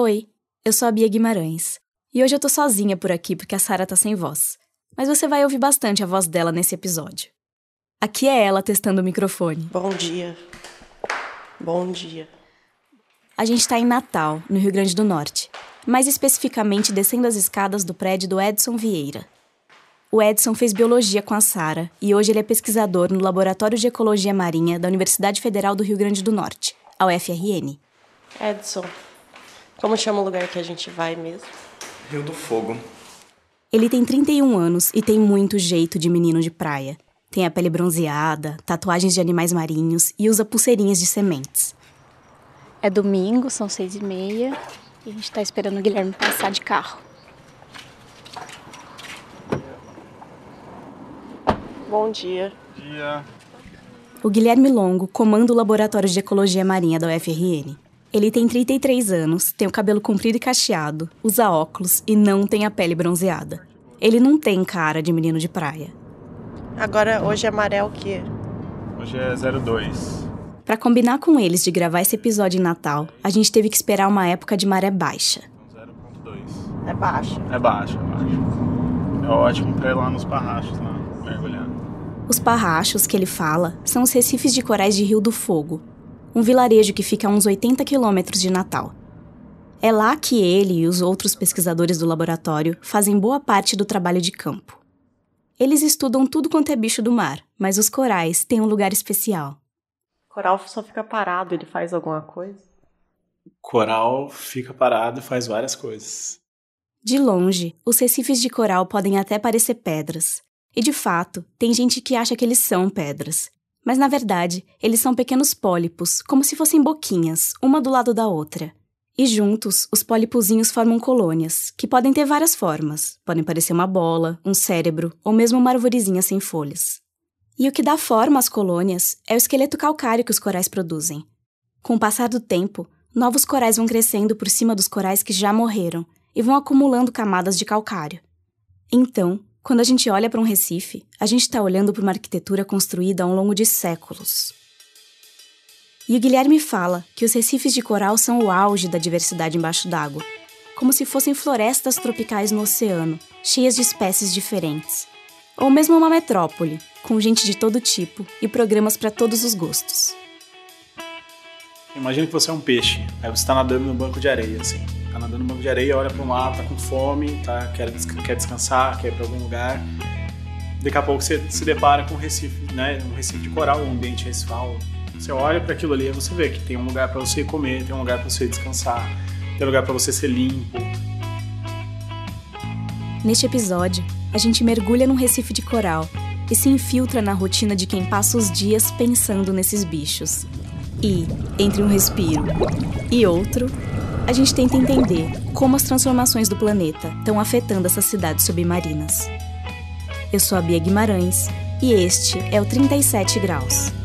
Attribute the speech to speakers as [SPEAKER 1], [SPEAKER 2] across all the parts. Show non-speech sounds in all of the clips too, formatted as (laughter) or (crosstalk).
[SPEAKER 1] Oi, eu sou a Bia Guimarães. E hoje eu tô sozinha por aqui porque a Sara tá sem voz. Mas você vai ouvir bastante a voz dela nesse episódio. Aqui é ela testando o microfone.
[SPEAKER 2] Bom dia. Bom dia.
[SPEAKER 1] A gente tá em Natal, no Rio Grande do Norte. Mais especificamente descendo as escadas do prédio do Edson Vieira. O Edson fez biologia com a Sara e hoje ele é pesquisador no Laboratório de Ecologia Marinha da Universidade Federal do Rio Grande do Norte, a UFRN.
[SPEAKER 2] Edson, como chama o lugar que a gente vai mesmo?
[SPEAKER 3] Rio do Fogo.
[SPEAKER 1] Ele tem 31 anos e tem muito jeito de menino de praia. Tem a pele bronzeada, tatuagens de animais marinhos e usa pulseirinhas de sementes.
[SPEAKER 4] É domingo, são seis e meia e a gente tá esperando o Guilherme passar de carro.
[SPEAKER 2] Bom dia.
[SPEAKER 3] Dia.
[SPEAKER 1] O Guilherme Longo comanda o Laboratório de Ecologia Marinha da UFRN. Ele tem 33 anos, tem o cabelo comprido e cacheado, usa óculos e não tem a pele bronzeada. Ele não tem cara de menino de praia.
[SPEAKER 2] Agora, hoje é maré o quê?
[SPEAKER 3] Hoje é 02.
[SPEAKER 1] Para combinar com eles de gravar esse episódio em Natal, a gente teve que esperar uma época de maré baixa.
[SPEAKER 3] 0.2.
[SPEAKER 2] É baixo.
[SPEAKER 3] É baixo, é baixo. É ótimo pra ir lá nos parrachos, lá, mergulhar.
[SPEAKER 1] Os parrachos que ele fala são os recifes de corais de Rio do Fogo, um vilarejo que fica a uns 80 quilômetros de Natal. É lá que ele e os outros pesquisadores do laboratório fazem boa parte do trabalho de campo. Eles estudam tudo quanto é bicho do mar, mas os corais têm um lugar especial.
[SPEAKER 2] Coral só fica parado, ele faz alguma coisa?
[SPEAKER 3] Coral fica parado e faz várias coisas.
[SPEAKER 1] De longe, os recifes de coral podem até parecer pedras. E de fato, tem gente que acha que eles são pedras. Mas na verdade, eles são pequenos pólipos, como se fossem boquinhas, uma do lado da outra. E juntos, os pólipozinhos formam colônias, que podem ter várias formas. Podem parecer uma bola, um cérebro ou mesmo uma arvorezinha sem folhas. E o que dá forma às colônias é o esqueleto calcário que os corais produzem. Com o passar do tempo, novos corais vão crescendo por cima dos corais que já morreram e vão acumulando camadas de calcário. Então, quando a gente olha para um recife, a gente está olhando para uma arquitetura construída ao longo de séculos. E o Guilherme fala que os recifes de coral são o auge da diversidade embaixo d'água, como se fossem florestas tropicais no oceano, cheias de espécies diferentes. Ou mesmo uma metrópole, com gente de todo tipo e programas para todos os gostos.
[SPEAKER 3] Imagina que você é um peixe, aí você tá nadando no banco de areia, assim. Tá nadando no banco de areia, olha para um lado, tá com fome, tá, quer, quer descansar, quer ir pra algum lugar. Daqui a pouco você se depara com um recife, né? Um recife de coral, um ambiente recifal. Você olha para aquilo ali e você vê que tem um lugar para você comer, tem um lugar para você descansar, tem um lugar para você ser limpo.
[SPEAKER 1] Neste episódio, a gente mergulha num recife de coral e se infiltra na rotina de quem passa os dias pensando nesses bichos. E, entre um respiro e outro, a gente tenta entender como as transformações do planeta estão afetando essas cidades submarinas. Eu sou a Bia Guimarães e este é o 37 Graus.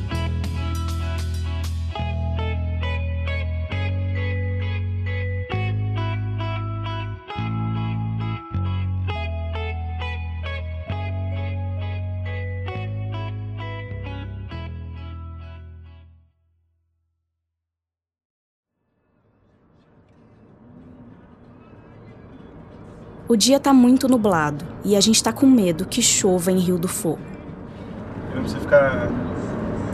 [SPEAKER 1] O dia tá muito nublado e a gente tá com medo que chova em Rio do Fogo.
[SPEAKER 3] E não precisa ficar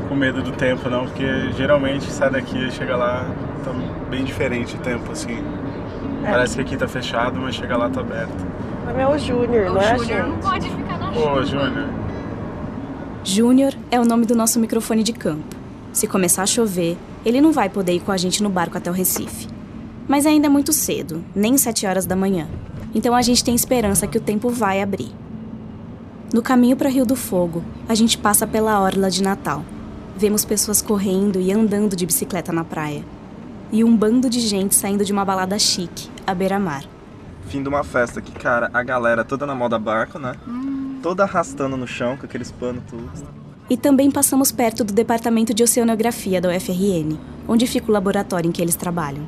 [SPEAKER 3] com medo do tempo, não, porque geralmente sai daqui e chega lá, tá bem diferente o tempo, assim. Parece que aqui tá fechado, mas chega lá tá aberto.
[SPEAKER 2] Mas é o Júnior, não é a
[SPEAKER 5] Júnior não
[SPEAKER 2] gente?
[SPEAKER 5] pode ficar na
[SPEAKER 3] Ô, Júnior,
[SPEAKER 1] Júnior é o nome do nosso microfone de campo. Se começar a chover, ele não vai poder ir com a gente no barco até o Recife. Mas ainda é muito cedo, nem sete horas da manhã. Então a gente tem esperança que o tempo vai abrir. No caminho para Rio do Fogo, a gente passa pela orla de Natal. Vemos pessoas correndo e andando de bicicleta na praia. E um bando de gente saindo de uma balada chique, à beira-mar.
[SPEAKER 6] fim de uma festa que, cara, a galera toda na moda barco, né? Toda arrastando no chão com aqueles panos tudo.
[SPEAKER 1] E também passamos perto do Departamento de Oceanografia da UFRN, onde fica o laboratório em que eles trabalham.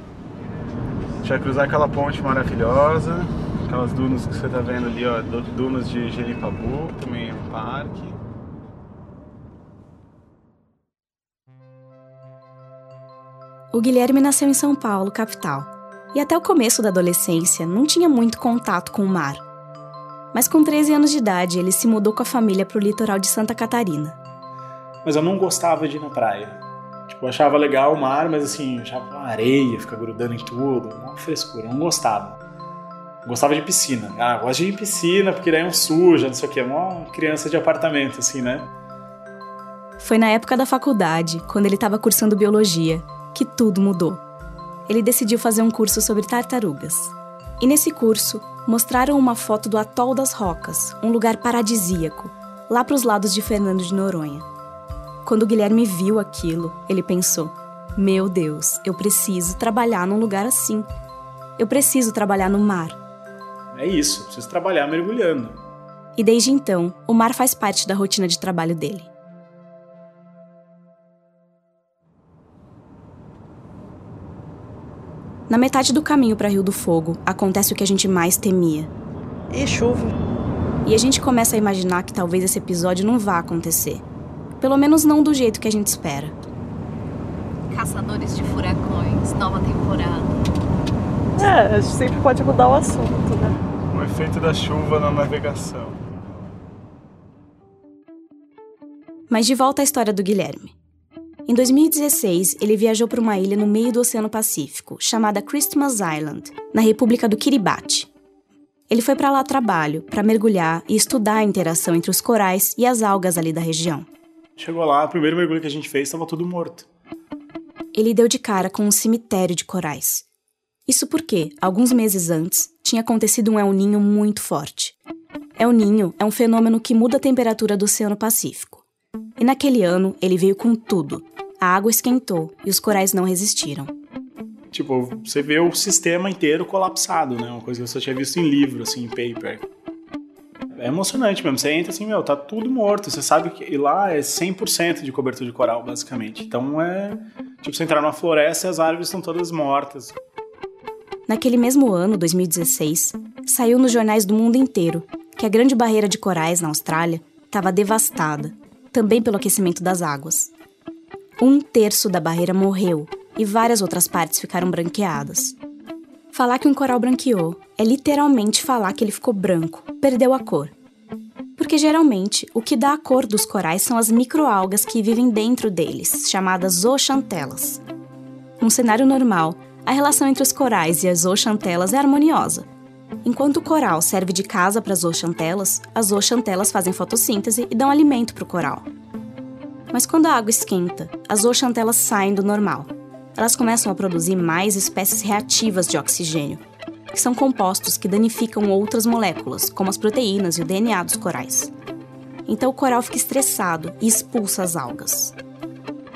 [SPEAKER 3] a gente vai cruzar aquela ponte maravilhosa, aquelas dunas que você tá vendo ali, ó, du- dunas de Jeripabu, também é um parque.
[SPEAKER 1] O Guilherme nasceu em São Paulo, capital. E até o começo da adolescência não tinha muito contato com o mar. Mas com 13 anos de idade, ele se mudou com a família para o litoral de Santa Catarina.
[SPEAKER 3] Mas eu não gostava de ir na praia. Tipo, eu achava legal o mar, mas assim, eu achava areia, ficar grudando em tudo, uma frescura, eu não gostava. Gostava de piscina. Ah, gosto de ir em piscina, porque daí é um suja, não sei o quê. Uma criança de apartamento, assim, né?
[SPEAKER 1] Foi na época da faculdade, quando ele estava cursando biologia, que tudo mudou. Ele decidiu fazer um curso sobre tartarugas. E nesse curso, mostraram uma foto do Atol das Rocas, um lugar paradisíaco, lá para os lados de Fernando de Noronha. Quando Guilherme viu aquilo, ele pensou: Meu Deus, eu preciso trabalhar num lugar assim. Eu preciso trabalhar no mar.
[SPEAKER 3] É isso, preciso trabalhar mergulhando.
[SPEAKER 1] E desde então, o mar faz parte da rotina de trabalho dele. Na metade do caminho para Rio do Fogo, acontece o que a gente mais temia.
[SPEAKER 2] E chuva.
[SPEAKER 1] E a gente começa a imaginar que talvez esse episódio não vá acontecer. Pelo menos não do jeito que a gente espera.
[SPEAKER 4] Caçadores de furacões, nova temporada.
[SPEAKER 2] É, a gente sempre pode mudar o assunto, né?
[SPEAKER 6] O efeito da chuva na navegação.
[SPEAKER 1] Mas de volta à história do Guilherme. Em 2016, ele viajou para uma ilha no meio do Oceano Pacífico, chamada Christmas Island, na República do Kiribati. Ele foi para lá a trabalho, para mergulhar e estudar a interação entre os corais e as algas ali da região.
[SPEAKER 3] Chegou lá, o primeiro mergulho que a gente fez estava tudo morto.
[SPEAKER 1] Ele deu de cara com um cemitério de corais. Isso porque, alguns meses antes, tinha acontecido um El Ninho muito forte. El Ninho é um fenômeno que muda a temperatura do Oceano Pacífico. E naquele ano, ele veio com tudo. A água esquentou e os corais não resistiram.
[SPEAKER 3] Tipo, você vê o sistema inteiro colapsado, né? Uma coisa que só tinha visto em livro, assim, em paper. É emocionante mesmo. Você entra assim, meu, tá tudo morto. Você sabe que lá é 100% de cobertura de coral, basicamente. Então é. Tipo, você entrar numa floresta e as árvores estão todas mortas.
[SPEAKER 1] Naquele mesmo ano, 2016, saiu nos jornais do mundo inteiro que a grande barreira de corais na Austrália estava devastada, também pelo aquecimento das águas. Um terço da barreira morreu e várias outras partes ficaram branqueadas. Falar que um coral branqueou é literalmente falar que ele ficou branco, perdeu a cor. Porque geralmente o que dá a cor dos corais são as microalgas que vivem dentro deles, chamadas zooxantelas. Num cenário normal, a relação entre os corais e as zooxantelas é harmoniosa. Enquanto o coral serve de casa para as zooxantelas, as zooxantelas fazem fotossíntese e dão alimento para o coral. Mas quando a água esquenta, as zooxantelas saem do normal. Elas começam a produzir mais espécies reativas de oxigênio, que são compostos que danificam outras moléculas, como as proteínas e o DNA dos corais. Então o coral fica estressado e expulsa as algas.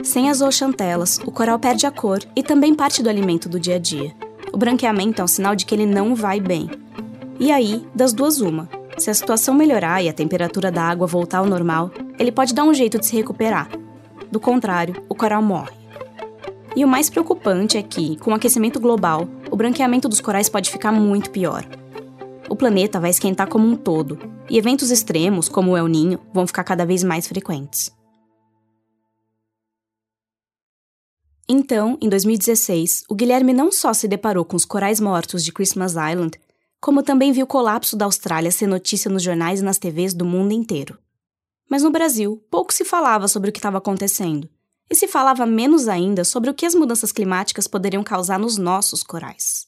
[SPEAKER 1] Sem as zooxantelas, o coral perde a cor e também parte do alimento do dia a dia. O branqueamento é um sinal de que ele não vai bem. E aí, das duas uma. Se a situação melhorar e a temperatura da água voltar ao normal, ele pode dar um jeito de se recuperar. Do contrário, o coral morre. E o mais preocupante é que, com o aquecimento global, o branqueamento dos corais pode ficar muito pior. O planeta vai esquentar como um todo, e eventos extremos, como o El Ninho, vão ficar cada vez mais frequentes. Então, em 2016, o Guilherme não só se deparou com os corais mortos de Christmas Island, como também viu o colapso da Austrália ser notícia nos jornais e nas TVs do mundo inteiro. Mas no Brasil, pouco se falava sobre o que estava acontecendo, e se falava menos ainda sobre o que as mudanças climáticas poderiam causar nos nossos corais.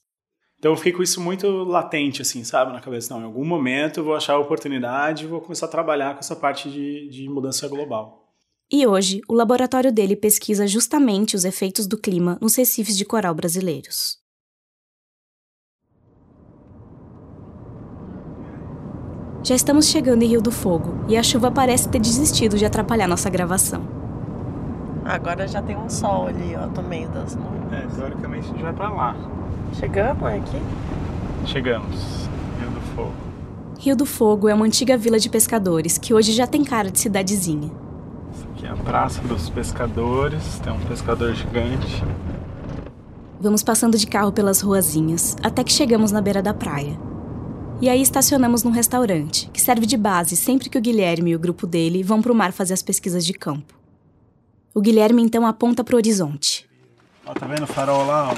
[SPEAKER 3] Então eu fiquei com isso muito latente, assim, sabe, na cabeça. Não, em algum momento eu vou achar a oportunidade e vou começar a trabalhar com essa parte de, de mudança global.
[SPEAKER 1] E hoje, o laboratório dele pesquisa justamente os efeitos do clima nos recifes de coral brasileiros. Já estamos chegando em Rio do Fogo e a chuva parece ter desistido de atrapalhar nossa gravação.
[SPEAKER 2] Agora já tem um sol ali, ó, no meio das nuvens.
[SPEAKER 3] É, teoricamente a gente vai pra lá.
[SPEAKER 2] Chegamos aqui?
[SPEAKER 3] Chegamos. Rio do Fogo.
[SPEAKER 1] Rio do Fogo é uma antiga vila de pescadores que hoje já tem cara de cidadezinha.
[SPEAKER 3] Aqui é a Praça dos Pescadores, tem um pescador gigante.
[SPEAKER 1] Vamos passando de carro pelas ruazinhas até que chegamos na beira da praia. E aí estacionamos num restaurante, que serve de base sempre que o Guilherme e o grupo dele vão para o mar fazer as pesquisas de campo. O Guilherme então aponta para o horizonte.
[SPEAKER 3] Ó, tá vendo o farol lá? Ó?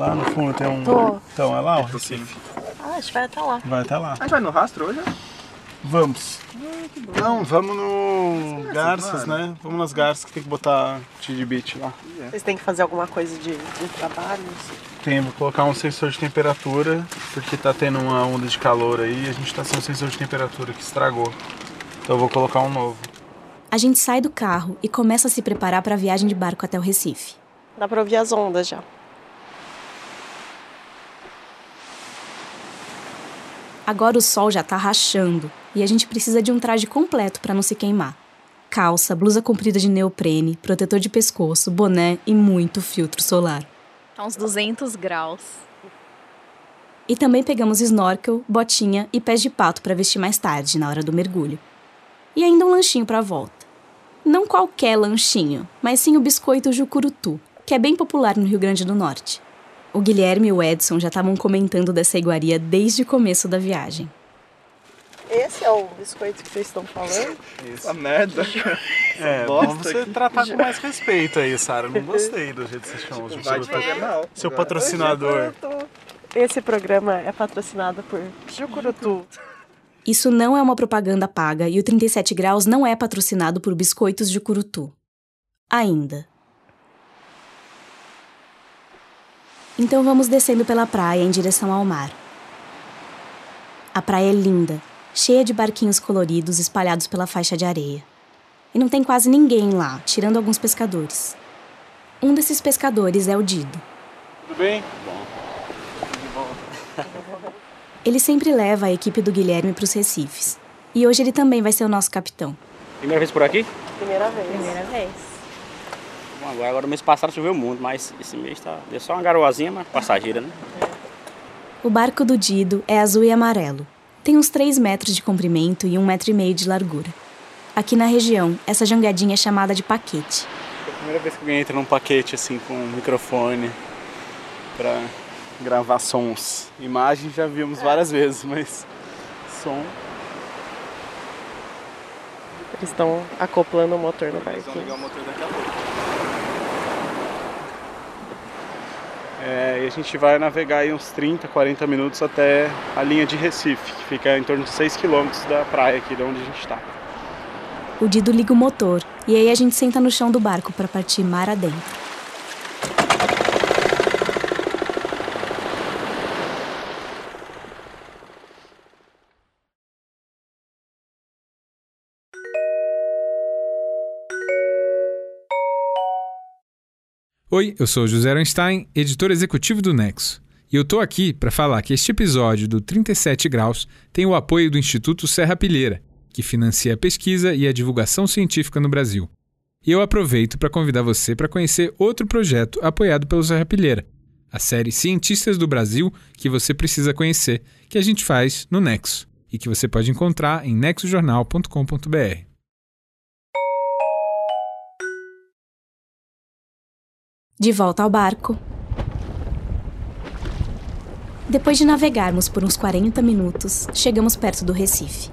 [SPEAKER 3] Lá no fundo tem um.
[SPEAKER 2] Tô.
[SPEAKER 3] Então, é lá o Recife.
[SPEAKER 2] Ah, a gente vai até lá.
[SPEAKER 3] Vai até lá.
[SPEAKER 6] A gente vai no rastro hoje?
[SPEAKER 3] Vamos. Não, vamos no Garças,
[SPEAKER 6] mano.
[SPEAKER 3] né? Vamos nas Garças que tem que botar beat lá.
[SPEAKER 2] Vocês têm que fazer alguma coisa de, de trabalho?
[SPEAKER 3] Tem, vou colocar um sensor de temperatura, porque tá tendo uma onda de calor aí e a gente tá sem um sensor de temperatura que estragou. Então eu vou colocar um novo.
[SPEAKER 1] A gente sai do carro e começa a se preparar para a viagem de barco até o Recife.
[SPEAKER 2] Dá pra ouvir as ondas já.
[SPEAKER 1] Agora o sol já tá rachando e a gente precisa de um traje completo para não se queimar. Calça, blusa comprida de neoprene, protetor de pescoço, boné e muito filtro solar.
[SPEAKER 4] Tá uns 200 graus.
[SPEAKER 1] E também pegamos snorkel, botinha e pés de pato para vestir mais tarde, na hora do mergulho. E ainda um lanchinho para volta. Não qualquer lanchinho, mas sim o biscoito Jucurutu, que é bem popular no Rio Grande do Norte. O Guilherme e o Edson já estavam comentando dessa iguaria desde o começo da viagem.
[SPEAKER 2] Esse é o biscoito que vocês estão falando?
[SPEAKER 6] Essa merda.
[SPEAKER 3] É, vamos você
[SPEAKER 6] aqui.
[SPEAKER 3] tratar com mais respeito aí, Sara. Não gostei do jeito que você chama o
[SPEAKER 6] Vai te fazer mal.
[SPEAKER 3] Seu patrocinador.
[SPEAKER 2] Esse programa é patrocinado por Jucurutu.
[SPEAKER 1] Isso não é uma propaganda paga e o 37 Graus não é patrocinado por biscoitos de Curutu. Ainda. Então vamos descendo pela praia em direção ao mar. A praia é linda, cheia de barquinhos coloridos espalhados pela faixa de areia. E não tem quase ninguém lá, tirando alguns pescadores. Um desses pescadores é o Dido.
[SPEAKER 3] Tudo bem?
[SPEAKER 1] Ele sempre leva a equipe do Guilherme para os Recifes. E hoje ele também vai ser o nosso capitão.
[SPEAKER 5] Primeira vez por aqui?
[SPEAKER 2] Primeira vez.
[SPEAKER 4] Primeira vez.
[SPEAKER 5] Agora, agora mês passado choveu muito, mas esse mês tá. Deu só uma garoazinha, mas passageira, né?
[SPEAKER 1] O barco do Dido é azul e amarelo. Tem uns 3 metros de comprimento e um metro e meio de largura. Aqui na região, essa jangadinha é chamada de paquete.
[SPEAKER 3] É a primeira vez que alguém entra num paquete assim com um microfone pra gravar sons. Imagem já vimos várias vezes, mas som.
[SPEAKER 2] Eles estão acoplando o motor no
[SPEAKER 6] Eles vão ligar o motor daqui a pouco.
[SPEAKER 3] É, e a gente vai navegar aí uns 30, 40 minutos até a linha de Recife, que fica em torno de 6 quilômetros da praia aqui de onde a gente está.
[SPEAKER 1] O Dido liga o motor e aí a gente senta no chão do barco para partir mar adentro.
[SPEAKER 7] Oi, eu sou José Einstein, editor executivo do Nexo. E eu tô aqui para falar que este episódio do 37 Graus tem o apoio do Instituto Serra Pilheira, que financia a pesquisa e a divulgação científica no Brasil. E eu aproveito para convidar você para conhecer outro projeto apoiado pelo Serra Pilheira, a série Cientistas do Brasil que você precisa conhecer, que a gente faz no Nexo e que você pode encontrar em nexojornal.com.br.
[SPEAKER 1] De volta ao barco. Depois de navegarmos por uns 40 minutos, chegamos perto do Recife.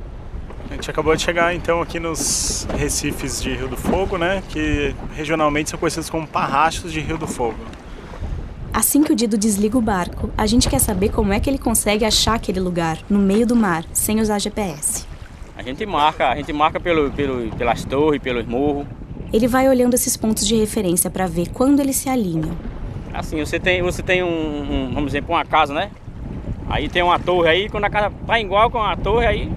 [SPEAKER 3] A gente acabou de chegar então aqui nos recifes de Rio do Fogo, né? Que regionalmente são conhecidos como parrachos de Rio do Fogo.
[SPEAKER 1] Assim que o Dido desliga o barco, a gente quer saber como é que ele consegue achar aquele lugar, no meio do mar, sem usar GPS.
[SPEAKER 5] A gente marca, a gente marca pelo, pelo, pelas torres, pelos morros.
[SPEAKER 1] Ele vai olhando esses pontos de referência para ver quando eles se alinham.
[SPEAKER 5] Assim, você tem, você tem um, um, vamos dizer, uma casa, né? Aí tem uma torre aí, quando a casa tá igual com a torre, aí,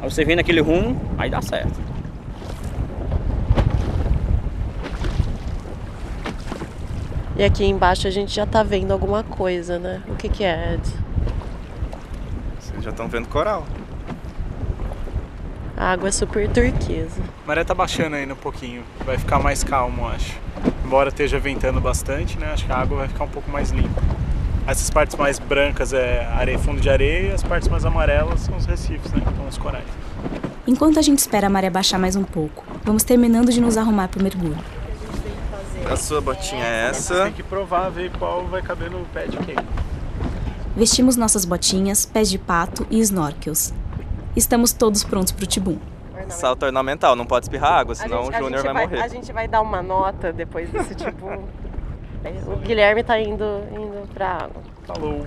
[SPEAKER 5] aí você vem naquele rumo, aí dá certo.
[SPEAKER 2] E aqui embaixo a gente já tá vendo alguma coisa, né? O que que é, Ed?
[SPEAKER 6] Vocês já estão vendo coral.
[SPEAKER 2] A água é super turquesa.
[SPEAKER 3] A maré tá baixando ainda um pouquinho, vai ficar mais calmo, acho. Embora esteja ventando bastante, né? Acho que a água vai ficar um pouco mais limpa. Essas partes mais brancas é areia, fundo de areia, e as partes mais amarelas são os recifes, né? Então os corais.
[SPEAKER 1] Enquanto a gente espera a maré baixar mais um pouco, vamos terminando de nos arrumar para o mergulho.
[SPEAKER 6] A sua botinha é
[SPEAKER 3] Você
[SPEAKER 6] essa.
[SPEAKER 3] tem que provar, ver qual vai caber no pé de quem.
[SPEAKER 1] Vestimos nossas botinhas, pés de pato e snorkels. Estamos todos prontos para o tibum.
[SPEAKER 6] Salto ornamental, não pode espirrar água, senão o Júnior vai
[SPEAKER 2] vai,
[SPEAKER 6] morrer.
[SPEAKER 2] a gente vai dar uma nota depois desse (laughs) tipo. O Guilherme tá indo, indo pra água.
[SPEAKER 3] Falou.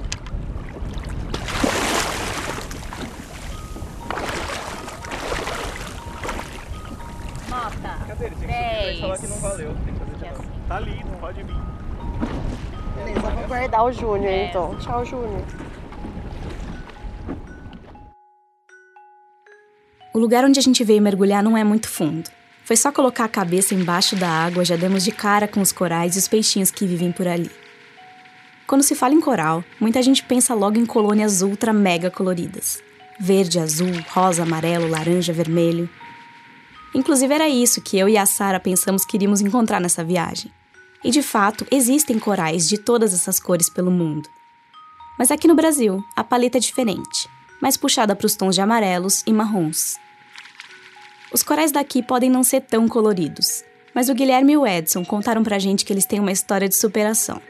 [SPEAKER 4] Nota.
[SPEAKER 6] Cadê ele? Tem que falar que não valeu. Tem que fazer de novo.
[SPEAKER 3] Tá ali, não pode vir.
[SPEAKER 2] Beleza, vou guardar o Júnior então. Tchau, Júnior.
[SPEAKER 1] O lugar onde a gente veio mergulhar não é muito fundo. Foi só colocar a cabeça embaixo da água, já demos de cara com os corais e os peixinhos que vivem por ali. Quando se fala em coral, muita gente pensa logo em colônias ultra mega coloridas. Verde, azul, rosa, amarelo, laranja, vermelho. Inclusive era isso que eu e a Sara pensamos que iríamos encontrar nessa viagem. E de fato, existem corais de todas essas cores pelo mundo. Mas aqui no Brasil, a paleta é diferente, mais puxada para os tons de amarelos e marrons. Os corais daqui podem não ser tão coloridos, mas o Guilherme e o Edson contaram pra gente que eles têm uma história de superação.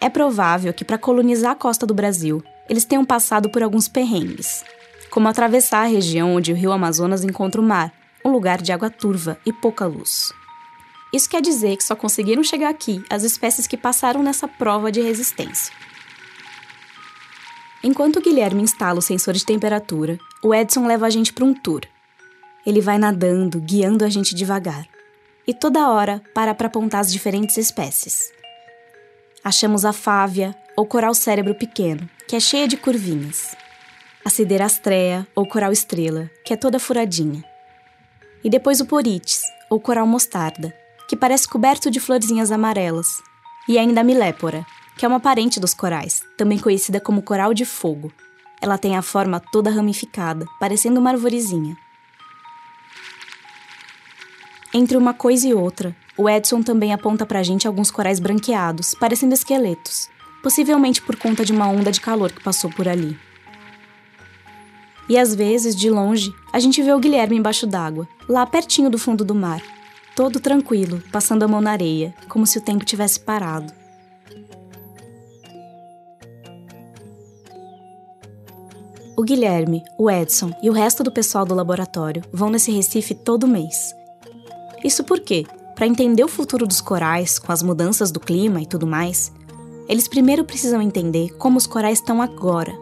[SPEAKER 1] É provável que para colonizar a costa do Brasil, eles tenham passado por alguns perrengues, como atravessar a região onde o rio Amazonas encontra o mar, um lugar de água turva e pouca luz. Isso quer dizer que só conseguiram chegar aqui as espécies que passaram nessa prova de resistência. Enquanto o Guilherme instala o sensor de temperatura, o Edson leva a gente para um tour. Ele vai nadando, guiando a gente devagar. E toda hora para para apontar as diferentes espécies. Achamos a fávea, ou coral cérebro pequeno, que é cheia de curvinhas. A siderastrea, ou coral estrela, que é toda furadinha. E depois o porites, ou coral mostarda, que parece coberto de florzinhas amarelas. E ainda a milépora, que é uma parente dos corais, também conhecida como coral de fogo. Ela tem a forma toda ramificada, parecendo uma arvorezinha. Entre uma coisa e outra, o Edson também aponta pra gente alguns corais branqueados, parecendo esqueletos, possivelmente por conta de uma onda de calor que passou por ali. E às vezes, de longe, a gente vê o Guilherme embaixo d'água, lá pertinho do fundo do mar, todo tranquilo, passando a mão na areia, como se o tempo tivesse parado. O Guilherme, o Edson e o resto do pessoal do laboratório vão nesse Recife todo mês. Isso porque, para entender o futuro dos corais, com as mudanças do clima e tudo mais, eles primeiro precisam entender como os corais estão agora,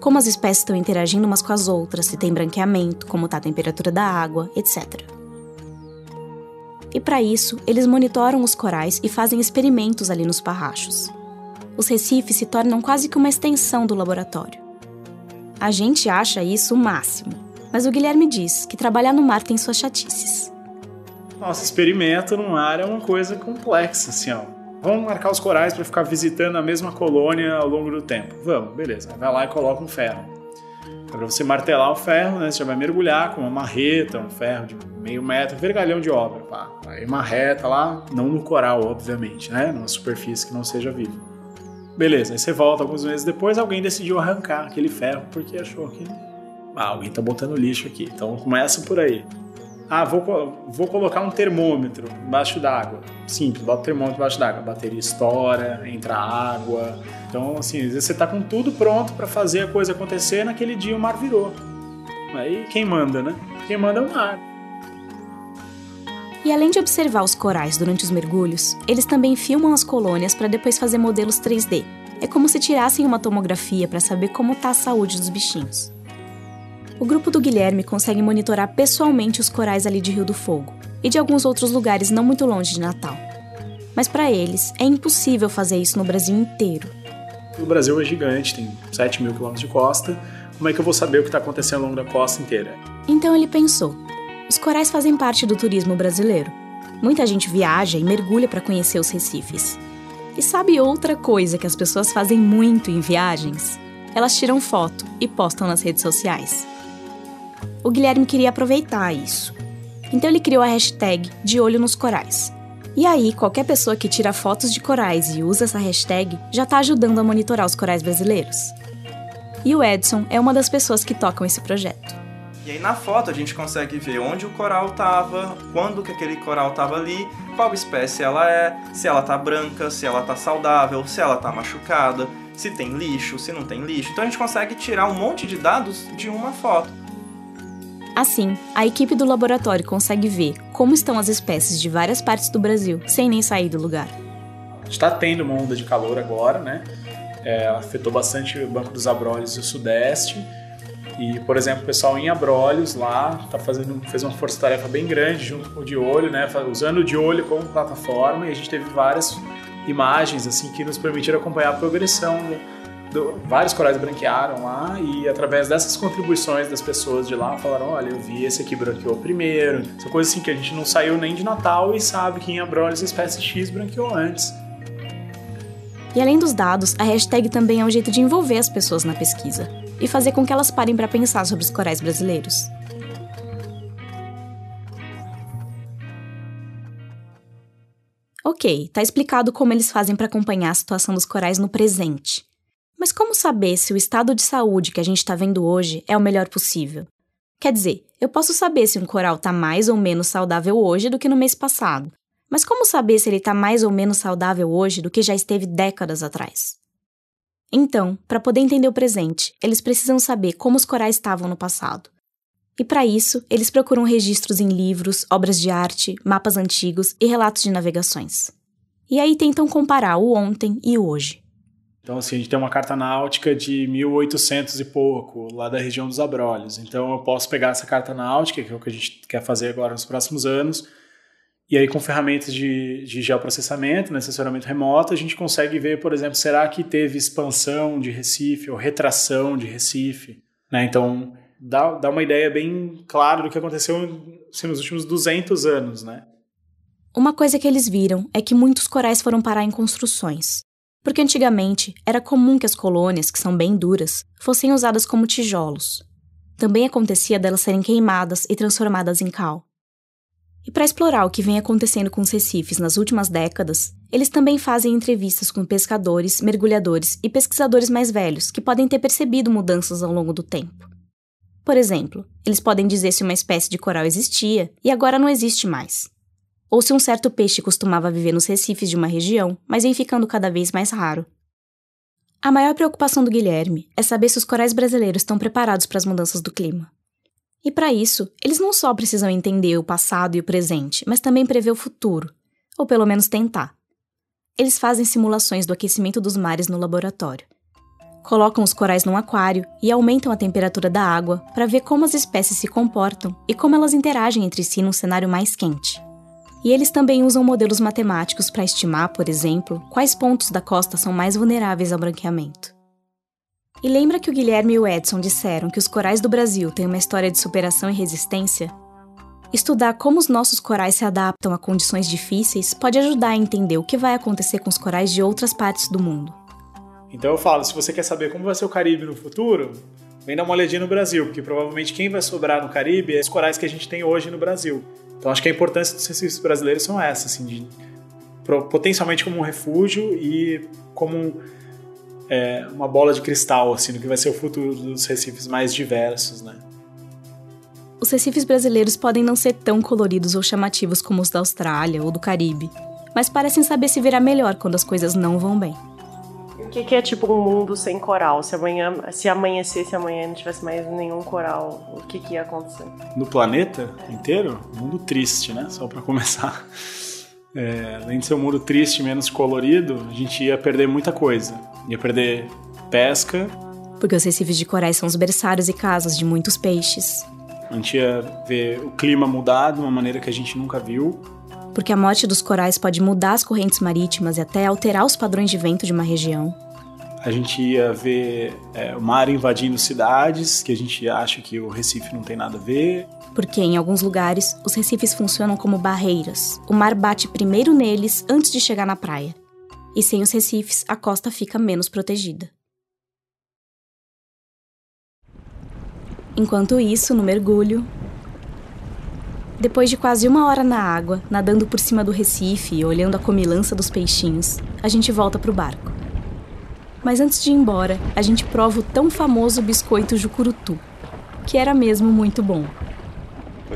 [SPEAKER 1] como as espécies estão interagindo umas com as outras, se tem branqueamento, como está a temperatura da água, etc. E para isso, eles monitoram os corais e fazem experimentos ali nos parrachos. Os recifes se tornam quase que uma extensão do laboratório. A gente acha isso o máximo, mas o Guilherme diz que trabalhar no mar tem suas chatices.
[SPEAKER 3] Nossa, experimento no mar é uma coisa complexa, assim, ó. Vamos marcar os corais para ficar visitando a mesma colônia ao longo do tempo. Vamos, beleza. Vai lá e coloca um ferro. Para você martelar o ferro, né, você já vai mergulhar com uma marreta, um ferro de meio metro, vergalhão de obra, pá. Aí marreta lá, não no coral, obviamente, né, numa superfície que não seja viva. Beleza, aí você volta alguns meses depois, alguém decidiu arrancar aquele ferro porque achou que ah, alguém tá botando lixo aqui. Então começa por aí. Ah, vou, vou colocar um termômetro embaixo d'água. Simples, bota o termômetro embaixo d'água. A bateria estoura, entra água. Então, assim, às vezes você tá com tudo pronto para fazer a coisa acontecer, naquele dia o mar virou. Aí quem manda, né? Quem manda é o mar.
[SPEAKER 1] E além de observar os corais durante os mergulhos, eles também filmam as colônias para depois fazer modelos 3D. É como se tirassem uma tomografia para saber como está a saúde dos bichinhos. O grupo do Guilherme consegue monitorar pessoalmente os corais ali de Rio do Fogo e de alguns outros lugares não muito longe de Natal. Mas para eles, é impossível fazer isso no Brasil inteiro.
[SPEAKER 3] O Brasil é gigante, tem 7 mil quilômetros de costa. Como é que eu vou saber o que está acontecendo ao longo da costa inteira?
[SPEAKER 1] Então ele pensou: os corais fazem parte do turismo brasileiro. Muita gente viaja e mergulha para conhecer os recifes. E sabe outra coisa que as pessoas fazem muito em viagens? Elas tiram foto e postam nas redes sociais. O Guilherme queria aproveitar isso. Então ele criou a hashtag De Olho nos Corais. E aí, qualquer pessoa que tira fotos de corais e usa essa hashtag já está ajudando a monitorar os corais brasileiros. E o Edson é uma das pessoas que tocam esse projeto.
[SPEAKER 6] E aí na foto a gente consegue ver onde o coral estava, quando que aquele coral estava ali, qual espécie ela é, se ela tá branca, se ela tá saudável, se ela tá machucada, se tem lixo, se não tem lixo. Então a gente consegue tirar um monte de dados de uma foto.
[SPEAKER 1] Assim, a equipe do laboratório consegue ver como estão as espécies de várias partes do Brasil sem nem sair do lugar.
[SPEAKER 3] está tendo uma onda de calor agora, né? É, afetou bastante o Banco dos Abrolhos e o Sudeste. E, por exemplo, o pessoal em Abrolhos lá tá fazendo, fez uma força-tarefa bem grande junto com o de olho, né? Usando o de olho como plataforma e a gente teve várias imagens assim que nos permitiram acompanhar a progressão do, vários corais branquearam lá e através dessas contribuições das pessoas de lá falaram, olha, eu vi esse aqui branqueou primeiro. Essa coisa assim que a gente não saiu nem de Natal e sabe que em Abrolhos a espécie X branqueou antes.
[SPEAKER 1] E além dos dados, a hashtag também é um jeito de envolver as pessoas na pesquisa e fazer com que elas parem para pensar sobre os corais brasileiros. Ok, tá explicado como eles fazem para acompanhar a situação dos corais no presente. Mas como saber se o estado de saúde que a gente está vendo hoje é o melhor possível? Quer dizer, eu posso saber se um coral está mais ou menos saudável hoje do que no mês passado. Mas como saber se ele está mais ou menos saudável hoje do que já esteve décadas atrás? Então, para poder entender o presente, eles precisam saber como os corais estavam no passado. E para isso, eles procuram registros em livros, obras de arte, mapas antigos e relatos de navegações. E aí tentam comparar o ontem e o hoje.
[SPEAKER 3] Então, assim, a gente tem uma carta náutica de 1800 e pouco, lá da região dos Abrolhos. Então, eu posso pegar essa carta náutica, que é o que a gente quer fazer agora nos próximos anos, e aí com ferramentas de, de geoprocessamento, né, assessoramento remoto, a gente consegue ver, por exemplo, será que teve expansão de Recife ou retração de Recife? Né? Então, dá, dá uma ideia bem clara do que aconteceu assim, nos últimos 200 anos, né?
[SPEAKER 1] Uma coisa que eles viram é que muitos corais foram parar em construções. Porque antigamente era comum que as colônias, que são bem duras, fossem usadas como tijolos. Também acontecia delas serem queimadas e transformadas em cal. E para explorar o que vem acontecendo com os recifes nas últimas décadas, eles também fazem entrevistas com pescadores, mergulhadores e pesquisadores mais velhos que podem ter percebido mudanças ao longo do tempo. Por exemplo, eles podem dizer se uma espécie de coral existia e agora não existe mais ou se um certo peixe costumava viver nos recifes de uma região, mas vem ficando cada vez mais raro. A maior preocupação do Guilherme é saber se os corais brasileiros estão preparados para as mudanças do clima. E para isso, eles não só precisam entender o passado e o presente, mas também prever o futuro, ou pelo menos tentar. Eles fazem simulações do aquecimento dos mares no laboratório. Colocam os corais num aquário e aumentam a temperatura da água para ver como as espécies se comportam e como elas interagem entre si num cenário mais quente. E eles também usam modelos matemáticos para estimar, por exemplo, quais pontos da costa são mais vulneráveis ao branqueamento. E lembra que o Guilherme e o Edson disseram que os corais do Brasil têm uma história de superação e resistência? Estudar como os nossos corais se adaptam a condições difíceis pode ajudar a entender o que vai acontecer com os corais de outras partes do mundo.
[SPEAKER 3] Então eu falo, se você quer saber como vai ser o Caribe no futuro, vem dar uma olhadinha no Brasil, porque provavelmente quem vai sobrar no Caribe é os corais que a gente tem hoje no Brasil. Então acho que a importância dos recifes brasileiros são essas, assim, de, potencialmente como um refúgio e como é, uma bola de cristal, assim, do que vai ser o futuro dos recifes mais diversos, né?
[SPEAKER 1] Os recifes brasileiros podem não ser tão coloridos ou chamativos como os da Austrália ou do Caribe, mas parecem saber se virar melhor quando as coisas não vão bem.
[SPEAKER 2] O que, que, é tipo um mundo sem coral? Se amanhã, se amanhecesse amanhã não tivesse mais nenhum coral, o que, que ia acontecer?
[SPEAKER 3] No planeta inteiro, mundo triste, né? Só para começar. (laughs) É, além de ser um mundo triste, menos colorido, a gente ia perder muita coisa. Ia perder pesca.
[SPEAKER 1] Porque os recifes de corais são os berçários e casas de muitos peixes.
[SPEAKER 3] A gente ia ver o clima mudar de uma maneira que a gente nunca viu
[SPEAKER 1] porque a morte dos corais pode mudar as correntes marítimas e até alterar os padrões de vento de uma região.
[SPEAKER 3] A gente ia ver é, o mar invadindo cidades, que a gente acha que o Recife não tem nada a ver.
[SPEAKER 1] Porque em alguns lugares os recifes funcionam como barreiras. O mar bate primeiro neles antes de chegar na praia. E sem os recifes, a costa fica menos protegida. Enquanto isso, no mergulho, depois de quase uma hora na água, nadando por cima do recife e olhando a comilança dos peixinhos, a gente volta pro barco. Mas antes de ir embora, a gente prova o tão famoso biscoito jucurutu, que era mesmo muito bom.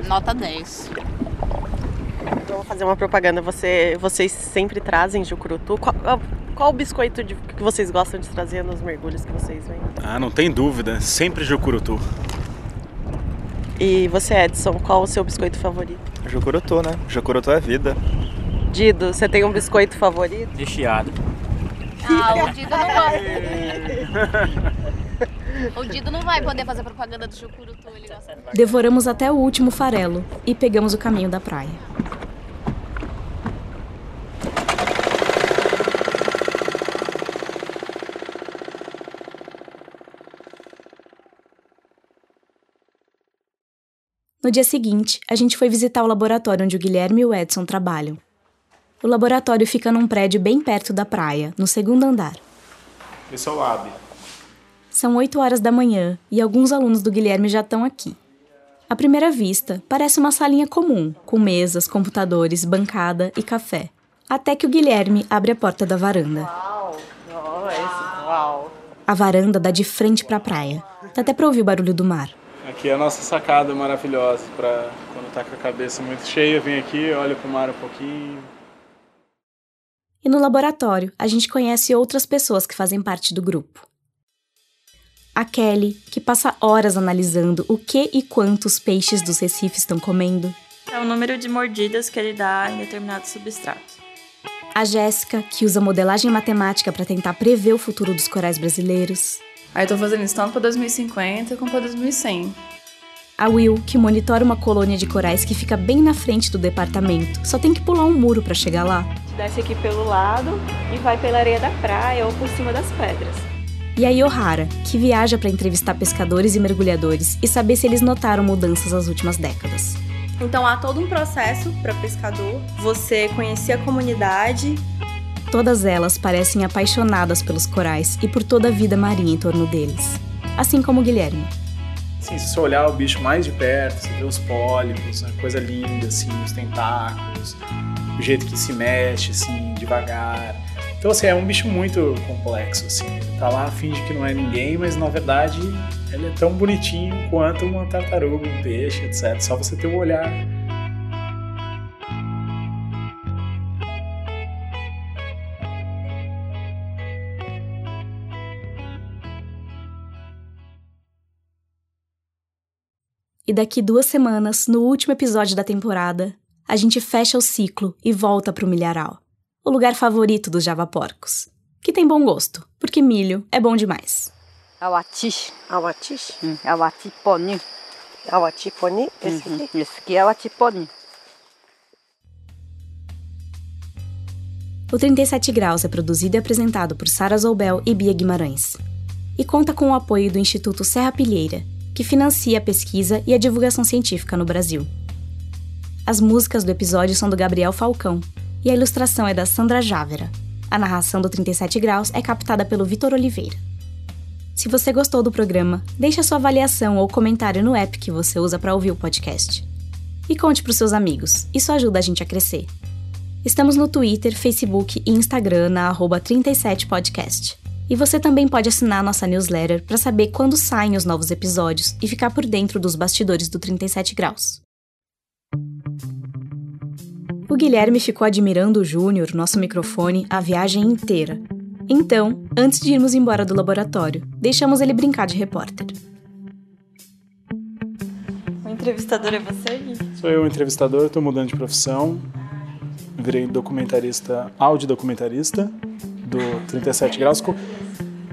[SPEAKER 4] Nota 10.
[SPEAKER 2] Então, vou fazer uma propaganda. Você, vocês sempre trazem jucurutu? Qual, qual o biscoito de, que vocês gostam de trazer nos mergulhos que vocês vêm?
[SPEAKER 3] Ah, não tem dúvida. Sempre jucurutu.
[SPEAKER 2] E você, Edson, qual o seu biscoito favorito?
[SPEAKER 6] Jocoroto, né? Jocoroto é vida.
[SPEAKER 2] Dido, você tem um biscoito favorito?
[SPEAKER 5] Recheado.
[SPEAKER 8] Ah, o (laughs) Dido não vai. O Dido não vai poder fazer propaganda do Chucurutu, ele gosta.
[SPEAKER 1] Devoramos até o último farelo e pegamos o caminho da praia. No dia seguinte, a gente foi visitar o laboratório onde o Guilherme e o Edson trabalham. O laboratório fica num prédio bem perto da praia, no segundo andar.
[SPEAKER 3] Esse é o lab.
[SPEAKER 1] São 8 horas da manhã e alguns alunos do Guilherme já estão aqui. À primeira vista, parece uma salinha comum, com mesas, computadores, bancada e café. Até que o Guilherme abre a porta da varanda.
[SPEAKER 2] Uau! Uau!
[SPEAKER 1] A varanda dá de frente para a praia. Dá até para ouvir o barulho do mar.
[SPEAKER 3] Aqui é a nossa sacada maravilhosa para quando tá com a cabeça muito cheia, vem aqui, olha pro mar um pouquinho.
[SPEAKER 1] E no laboratório, a gente conhece outras pessoas que fazem parte do grupo. A Kelly, que passa horas analisando o que e quantos peixes dos recifes estão comendo.
[SPEAKER 9] É o número de mordidas que ele dá em determinado substrato.
[SPEAKER 1] A Jéssica, que usa modelagem matemática para tentar prever o futuro dos corais brasileiros.
[SPEAKER 10] Aí eu tô fazendo isso tanto para 2050 como para 2100.
[SPEAKER 1] A Will, que monitora uma colônia de corais que fica bem na frente do departamento. Só tem que pular um muro para chegar lá.
[SPEAKER 9] Desce aqui pelo lado e vai pela areia da praia ou por cima das pedras.
[SPEAKER 1] E a Yohara, que viaja para entrevistar pescadores e mergulhadores e saber se eles notaram mudanças nas últimas décadas.
[SPEAKER 11] Então há todo um processo para pescador, você conhecer a comunidade.
[SPEAKER 1] Todas elas parecem apaixonadas pelos corais e por toda a vida marinha em torno deles, assim como Guilherme.
[SPEAKER 3] Assim, se você olhar o bicho mais de perto, você vê os pólipos, uma coisa linda, assim, os tentáculos, o jeito que se mexe, assim, devagar. Então, assim, é um bicho muito complexo, assim. Tá lá, finge que não é ninguém, mas na verdade ele é tão bonitinho quanto uma tartaruga, um peixe, etc. Só você ter o um olhar.
[SPEAKER 1] E daqui duas semanas, no último episódio da temporada, a gente fecha o ciclo e volta pro milharal o lugar favorito dos javaporcos, que tem bom gosto, porque milho é bom demais.
[SPEAKER 12] Awatish.
[SPEAKER 2] Awatish?
[SPEAKER 12] Hum, awatiponi.
[SPEAKER 2] Awatiponi? Esse
[SPEAKER 12] Uhum,
[SPEAKER 2] aqui?
[SPEAKER 12] Esse aqui é awatiponi.
[SPEAKER 1] O 37 Graus é produzido e apresentado por Sara Zoubel e Bia Guimarães. E conta com o apoio do Instituto Serra Pilheira, que financia a pesquisa e a divulgação científica no Brasil. As músicas do episódio são do Gabriel Falcão, e a ilustração é da Sandra Jávera. A narração do 37 Graus é captada pelo Vitor Oliveira. Se você gostou do programa, deixe a sua avaliação ou comentário no app que você usa para ouvir o podcast. E conte para os seus amigos, isso ajuda a gente a crescer. Estamos no Twitter, Facebook e Instagram na 37podcast. E você também pode assinar nossa newsletter para saber quando saem os novos episódios e ficar por dentro dos bastidores do 37 Graus. O Guilherme ficou admirando o Júnior, nosso microfone, a viagem inteira. Então, antes de irmos embora do laboratório, deixamos ele brincar de repórter.
[SPEAKER 9] O entrevistador é você, Gui?
[SPEAKER 3] Sou eu o entrevistador, estou mudando de profissão. Virei documentarista, audiodocumentarista do 37 Graus.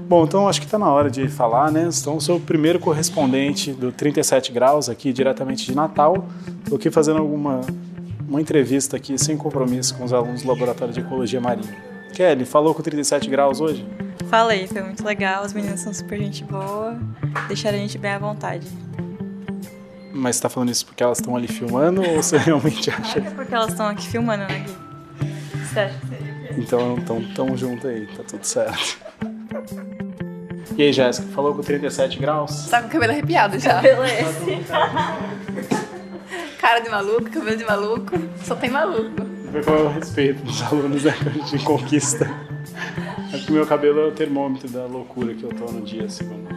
[SPEAKER 3] Bom, então acho que está na hora de falar, né? Então, sou o primeiro correspondente do 37 Graus aqui, diretamente de Natal. Estou aqui fazendo alguma uma entrevista aqui sem compromisso com os alunos do Laboratório de Ecologia Marinha. Kelly, falou com 37 graus hoje?
[SPEAKER 9] Falei, foi muito legal, os meninos são super gente boa, deixaram a gente bem à vontade.
[SPEAKER 3] Mas você tá falando isso porque elas estão ali filmando ou você (laughs) realmente acha?
[SPEAKER 9] É porque elas estão aqui filmando, né, Gui? Seria?
[SPEAKER 3] Então, então tamo junto aí, tá tudo certo. E aí, Jéssica, falou com 37 graus?
[SPEAKER 10] Tá com o cabelo arrepiado já.
[SPEAKER 9] Cabelo é esse. (laughs)
[SPEAKER 10] Cara de maluco, cabelo de maluco, só tem maluco.
[SPEAKER 3] Foi com o respeito dos alunos né, de conquista. Acho que o meu cabelo é o termômetro da loucura que eu tô no dia, segundo